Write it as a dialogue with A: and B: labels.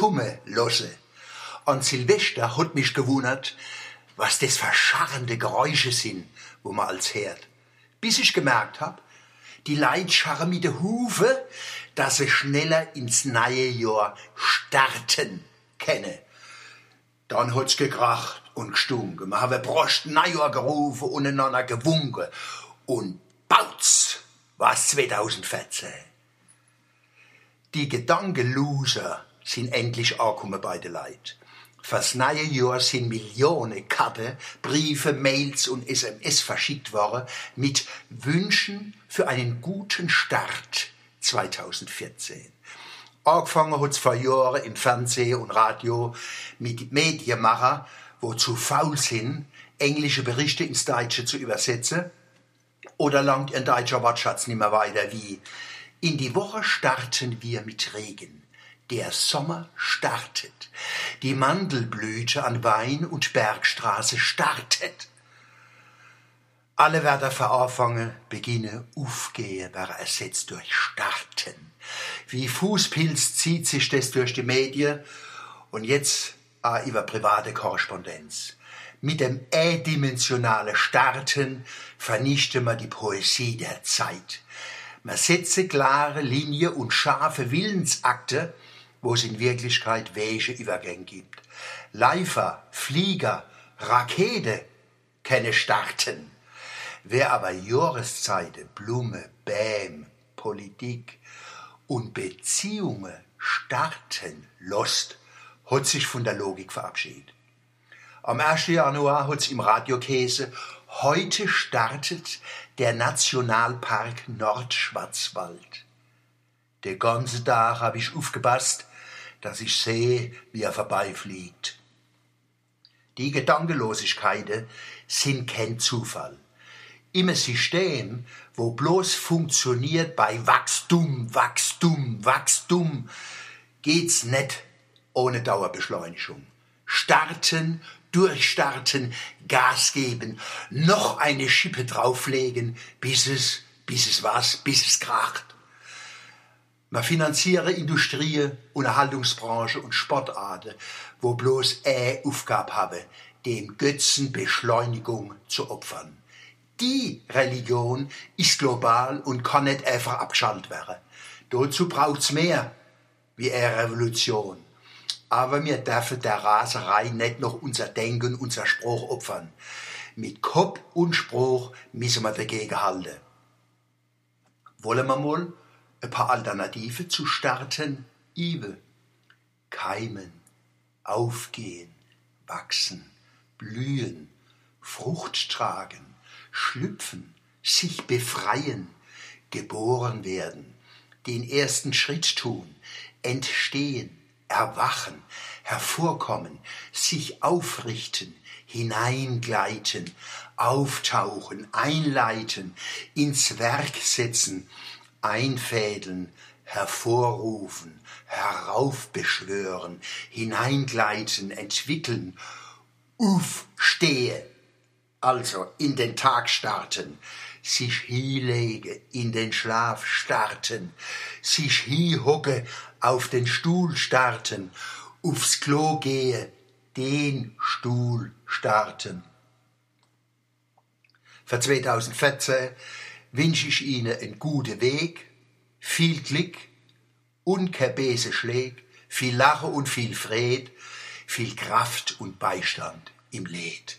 A: kumme losse. An Silvester hat mich gewundert, was das verscharrende Geräusche sind, wo man als hört. Bis ich gemerkt hab, die Leute scharren mit der Hufe, dass sie schneller ins neue Jahr starten kenne. Dann hat's gekracht und gestunken. Wir haben Prost Neujahr gerufen und einander gewunken. Und bautz war's 2014. Die Gedankenloser sind endlich angekommen bei den Leuten. Fürs neue Jahr sind Millionen Karten, Briefe, Mails und SMS verschickt worden mit Wünschen für einen guten Start 2014. Angefangen hat's vor Jahren im Fernsehen und Radio mit Medienmacher, wo zu faul sind, englische Berichte ins Deutsche zu übersetzen. Oder langt ein deutscher Wortschatz nimmer weiter wie In die Woche starten wir mit Regen. Der Sommer startet. Die Mandelblüte an Wein- und Bergstraße startet. Alle werden veranfangen, beginnen, aufgehen, werden ersetzt durch starten. Wie Fußpilz zieht sich das durch die Medien und jetzt auch über private Korrespondenz. Mit dem ädimensionalen Starten vernichten wir die Poesie der Zeit. Man setze klare Linie und scharfe Willensakte, wo es in Wirklichkeit welche Übergänge gibt. Leifer, Flieger, Rakete keine starten. Wer aber Jahreszeiten, Blume, Bäm, Politik und Beziehungen starten lost, hat sich von der Logik verabschiedet. Am 1. Januar hat's im Radiokäse heute startet der Nationalpark Nordschwarzwald. Den ganzen Tag habe ich aufgepasst, dass ich sehe, wie er vorbeifliegt. Die Gedankenlosigkeiten sind kein Zufall. Im System, wo bloß funktioniert bei Wachstum, Wachstum, Wachstum, geht's nicht ohne Dauerbeschleunigung. Starten, durchstarten, Gas geben, noch eine Schippe drauflegen, bis es, bis es was, bis es kracht. Man finanziere Industrie, Unterhaltungsbranche und Sportarten, wo bloß eine Aufgabe habe, dem Götzen Beschleunigung zu opfern. Die Religion ist global und kann nicht einfach abgeschaltet werden. Dazu braucht's mehr wie eine Revolution. Aber wir dürfen der Raserei nicht noch unser Denken, unser Spruch opfern. Mit Kopf und Spruch müssen wir dagegen halten. Wollen wir mal ein paar Alternativen zu starten? Ive. Keimen, aufgehen, wachsen, blühen, Frucht tragen, schlüpfen, sich befreien, geboren werden, den ersten Schritt tun, entstehen, erwachen, hervorkommen, sich aufrichten, hineingleiten, auftauchen, einleiten, ins Werk setzen, einfädeln, hervorrufen, heraufbeschwören, hineingleiten, entwickeln, aufstehe, also in den Tag starten, sich hinlege, in den Schlaf starten, sich hinhocke, auf den Stuhl starten, aufs Klo gehe, den Stuhl starten. Für 2014 wünsche ich Ihnen einen guten Weg, viel Glück und kein böse Schläg, viel Lachen und viel Fried, viel Kraft und Beistand im Lied.